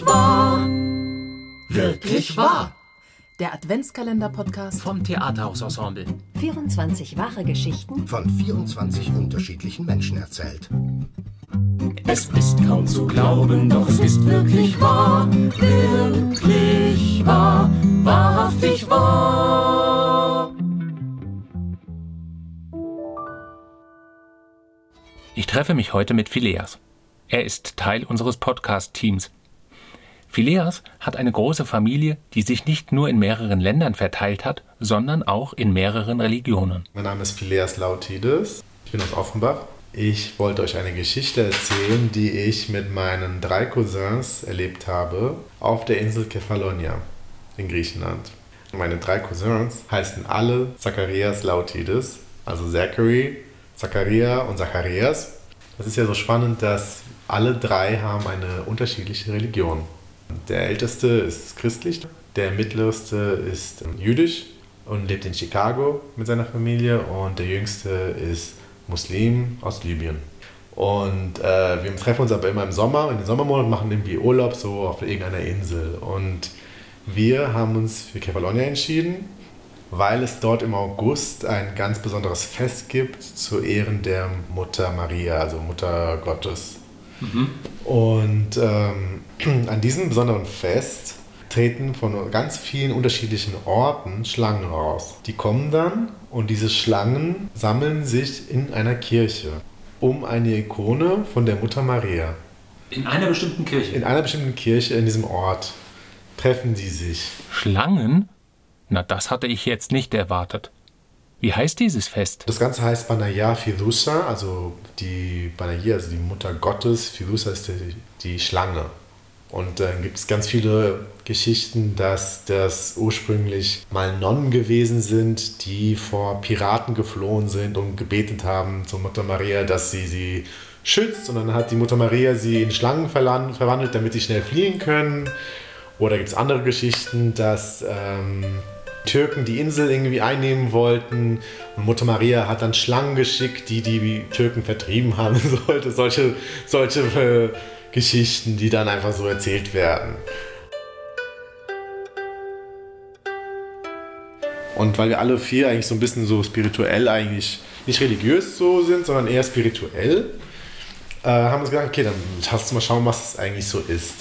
Wirklich wahr. Wirklich wahr. Der Adventskalender-Podcast vom Theaterhausensemble. 24 wahre Geschichten von 24 unterschiedlichen Menschen erzählt. Es ist kaum zu glauben, doch es ist wirklich wahr. Wirklich wahr. Wahrhaftig wahr. Ich treffe mich heute mit Phileas. Er ist Teil unseres Podcast-Teams. Phileas hat eine große Familie, die sich nicht nur in mehreren Ländern verteilt hat, sondern auch in mehreren Religionen. Mein Name ist Phileas Lautides. Ich bin aus Offenbach. Ich wollte euch eine Geschichte erzählen, die ich mit meinen drei Cousins erlebt habe auf der Insel Kefalonia in Griechenland. Meine drei Cousins heißen alle Zacharias Lautides, also Zachary, Zacharia und Zacharias. Das ist ja so spannend, dass alle drei haben eine unterschiedliche Religion. Der älteste ist christlich, der mittlerste ist jüdisch und lebt in Chicago mit seiner Familie und der jüngste ist Muslim aus Libyen. Und äh, wir treffen uns aber immer im Sommer, in den Sommermonaten, machen irgendwie Urlaub so auf irgendeiner Insel. Und wir haben uns für Kefalonia entschieden, weil es dort im August ein ganz besonderes Fest gibt zu Ehren der Mutter Maria, also Mutter Gottes. Mhm. Und ähm, an diesem besonderen Fest treten von ganz vielen unterschiedlichen Orten Schlangen raus. Die kommen dann und diese Schlangen sammeln sich in einer Kirche um eine Ikone von der Mutter Maria. In einer bestimmten Kirche? In einer bestimmten Kirche in diesem Ort treffen sie sich. Schlangen? Na, das hatte ich jetzt nicht erwartet. Wie heißt dieses Fest? Das Ganze heißt Banaya Fidusa, also die Banaya, also die Mutter Gottes. Fidusa ist die, die Schlange. Und dann gibt es ganz viele Geschichten, dass das ursprünglich mal Nonnen gewesen sind, die vor Piraten geflohen sind und gebetet haben zur Mutter Maria, dass sie sie schützt. Und dann hat die Mutter Maria sie in Schlangen verwandelt, damit sie schnell fliehen können. Oder gibt es andere Geschichten, dass ähm, Türken die Insel irgendwie einnehmen wollten und Mutter Maria hat dann Schlangen geschickt, die die Türken vertrieben haben sollte. Solche, solche äh, Geschichten, die dann einfach so erzählt werden. Und weil wir alle vier eigentlich so ein bisschen so spirituell eigentlich, nicht religiös so sind, sondern eher spirituell, äh, haben wir uns gedacht, okay, dann lass uns mal schauen, was es eigentlich so ist.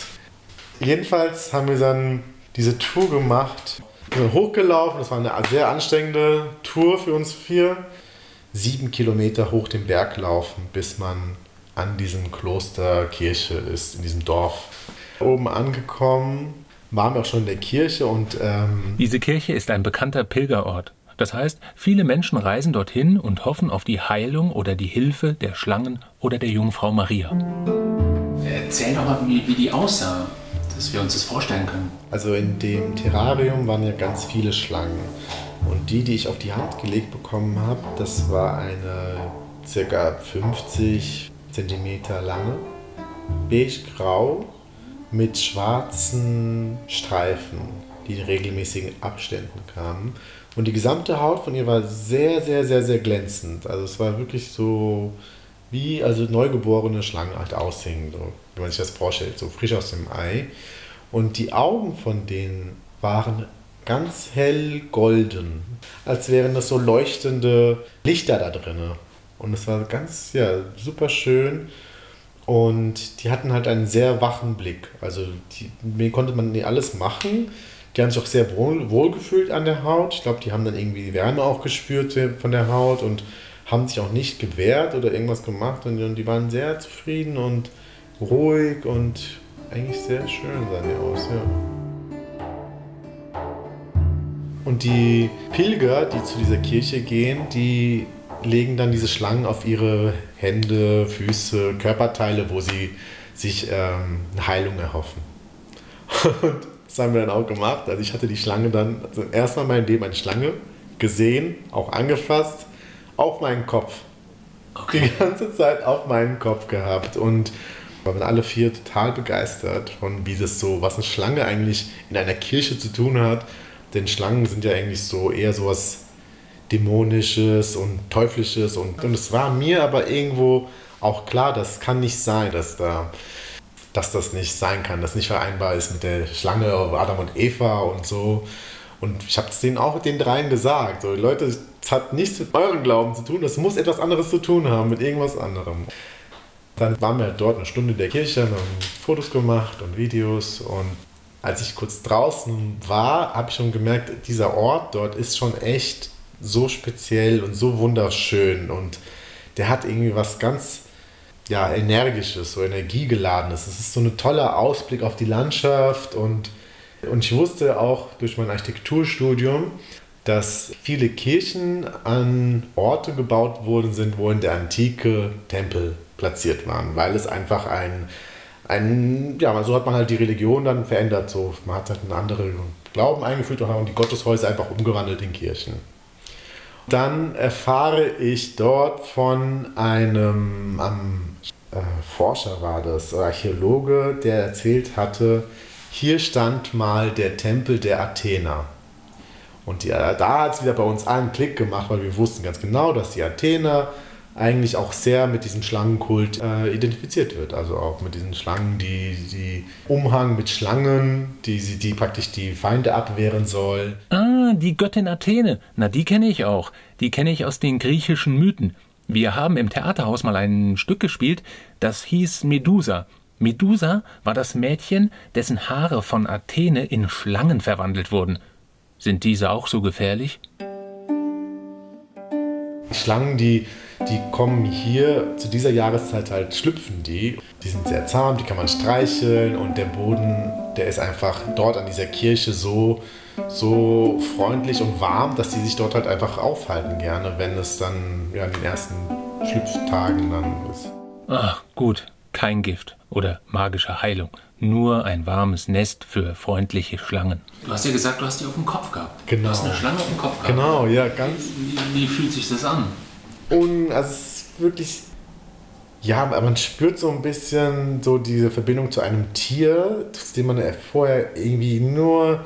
Jedenfalls haben wir dann diese Tour gemacht, sind hochgelaufen, das war eine sehr anstrengende Tour für uns vier. Sieben Kilometer hoch den Berg laufen, bis man an diesem Klosterkirche ist, in diesem Dorf. Oben angekommen, waren wir auch schon in der Kirche und. Ähm Diese Kirche ist ein bekannter Pilgerort. Das heißt, viele Menschen reisen dorthin und hoffen auf die Heilung oder die Hilfe der Schlangen oder der Jungfrau Maria. Erzähl doch mal, wie, wie die aussah, dass wir uns das vorstellen können. Also in dem Terrarium waren ja ganz viele Schlangen. Und die, die ich auf die Hand gelegt bekommen habe, das war eine circa 50 cm lange, beige-grau mit schwarzen Streifen, die in regelmäßigen Abständen kamen. Und die gesamte Haut von ihr war sehr, sehr, sehr, sehr glänzend. Also es war wirklich so wie also neugeborene Schlangen halt aussehen, so, wie man sich das vorstellt, so frisch aus dem Ei. Und die Augen von denen waren ganz hell golden, als wären das so leuchtende Lichter da drin. Und es war ganz, ja, super schön. Und die hatten halt einen sehr wachen Blick. Also die, mir konnte man alles machen. Die haben sich auch sehr wohl, gefühlt an der Haut. Ich glaube, die haben dann irgendwie die Wärme auch gespürt von der Haut und haben sich auch nicht gewehrt oder irgendwas gemacht. Und die waren sehr zufrieden und ruhig und eigentlich sehr schön sahen die aus, ja. Und die Pilger, die zu dieser Kirche gehen, die legen dann diese Schlangen auf ihre Hände, Füße, Körperteile, wo sie sich ähm, Heilung erhoffen. Und das haben wir dann auch gemacht. Also ich hatte die Schlange dann, also erstmal in meinem Leben eine Schlange gesehen, auch angefasst, auf meinen Kopf. Okay. Die ganze Zeit auf meinen Kopf gehabt. Und wir waren alle vier total begeistert von, wie das so, was eine Schlange eigentlich in einer Kirche zu tun hat. Denn Schlangen sind ja eigentlich so eher sowas Dämonisches und Teuflisches. Und, und es war mir aber irgendwo auch klar, das kann nicht sein, dass da dass das nicht sein kann, dass nicht vereinbar ist mit der Schlange, Adam und Eva und so. Und ich habe es denen auch den dreien gesagt. So, Leute, es hat nichts mit eurem Glauben zu tun, das muss etwas anderes zu tun haben, mit irgendwas anderem. Dann waren wir dort eine Stunde in der Kirche, haben Fotos gemacht und Videos. Und als ich kurz draußen war, habe ich schon gemerkt, dieser Ort dort ist schon echt so speziell und so wunderschön. Und der hat irgendwie was ganz ja, energisches, so energiegeladenes. Es ist so ein toller Ausblick auf die Landschaft und, und ich wusste auch durch mein Architekturstudium, dass viele Kirchen an Orte gebaut worden sind, wo in der Antike Tempel platziert waren, weil es einfach ein, ein ja, so hat man halt die Religion dann verändert, so man hat halt einen anderen Glauben eingeführt und haben die Gotteshäuser einfach umgewandelt in Kirchen. Dann erfahre ich dort von einem am, äh, Forscher war das, Archäologe, der erzählt hatte, hier stand mal der Tempel der Athener. Und die, da hat es wieder bei uns einen Klick gemacht, weil wir wussten ganz genau, dass die Athener eigentlich auch sehr mit diesem Schlangenkult äh, identifiziert wird. Also auch mit diesen Schlangen, die, die Umhang mit Schlangen, die, die praktisch die Feinde abwehren soll. Ah, die Göttin Athene. Na, die kenne ich auch. Die kenne ich aus den griechischen Mythen. Wir haben im Theaterhaus mal ein Stück gespielt, das hieß Medusa. Medusa war das Mädchen, dessen Haare von Athene in Schlangen verwandelt wurden. Sind diese auch so gefährlich? Schlangen, die die kommen hier zu dieser Jahreszeit halt, schlüpfen die. Die sind sehr zahm, die kann man streicheln und der Boden, der ist einfach dort an dieser Kirche so, so freundlich und warm, dass die sich dort halt einfach aufhalten gerne, wenn es dann ja, in den ersten Schlüpftagen dann ist. Ach, gut, kein Gift oder magische Heilung. Nur ein warmes Nest für freundliche Schlangen. Du hast ja gesagt, du hast die auf dem Kopf gehabt. Genau. Du hast eine Schlange auf dem Kopf gehabt. Genau, ja, ganz. Wie, wie fühlt sich das an? Und also es ist wirklich, ja, man spürt so ein bisschen so diese Verbindung zu einem Tier, zu dem man vorher irgendwie nur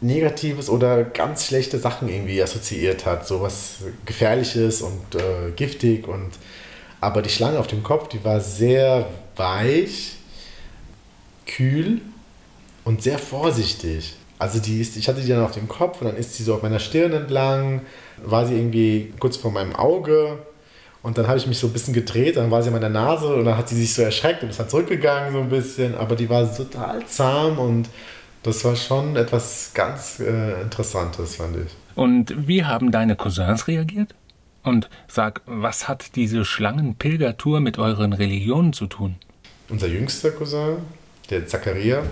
Negatives oder ganz schlechte Sachen irgendwie assoziiert hat. So was Gefährliches und äh, giftig und aber die Schlange auf dem Kopf, die war sehr weich, kühl und sehr vorsichtig. Also die ist, ich hatte die dann auf dem Kopf und dann ist sie so auf meiner Stirn entlang war sie irgendwie kurz vor meinem Auge und dann habe ich mich so ein bisschen gedreht, dann war sie an meiner Nase und dann hat sie sich so erschreckt und ist dann zurückgegangen so ein bisschen, aber die war total zahm und das war schon etwas ganz äh, Interessantes, fand ich. Und wie haben deine Cousins reagiert? Und sag, was hat diese Schlangenpilgertour mit euren Religionen zu tun? Unser jüngster Cousin, der Zacharia,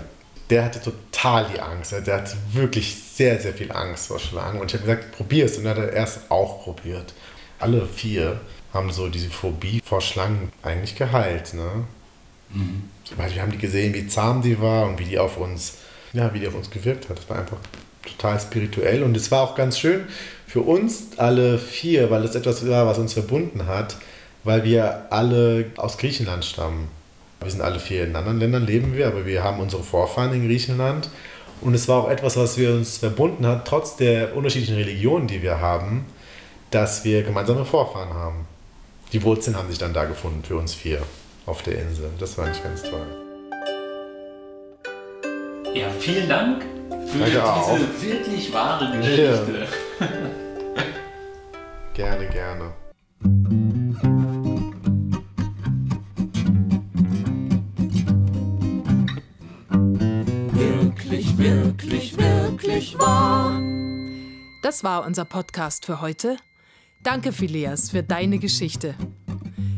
der hatte total die Angst. Der hatte wirklich sehr, sehr viel Angst vor Schlangen. Und ich habe gesagt, probier es. Und dann hat er erst auch probiert. Alle vier haben so diese Phobie vor Schlangen eigentlich geheilt. Ne? Mhm. Weil wir haben die gesehen, wie zahm die war und wie die auf uns, ja, wie die auf uns gewirkt hat. Das war einfach total spirituell. Und es war auch ganz schön für uns alle vier, weil es etwas war, was uns verbunden hat, weil wir alle aus Griechenland stammen. Wir sind alle vier in anderen Ländern, leben wir, aber wir haben unsere Vorfahren in Griechenland. Und es war auch etwas, was wir uns verbunden hat, trotz der unterschiedlichen Religionen, die wir haben, dass wir gemeinsame Vorfahren haben. Die Wurzeln haben sich dann da gefunden für uns vier auf der Insel. Das war nicht ganz toll. Ja, vielen Dank für Danke diese auch. wirklich wahre Geschichte. Gerne, gerne. Wirklich wahr. Das war unser Podcast für heute. Danke, Phileas, für deine Geschichte.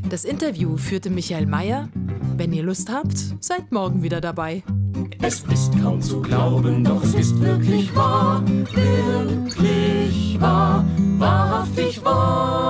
Das Interview führte Michael Mayer. Wenn ihr Lust habt, seid morgen wieder dabei. Es ist kaum zu glauben, doch es ist wirklich wahr. Wirklich wahr, wahrhaftig wahr.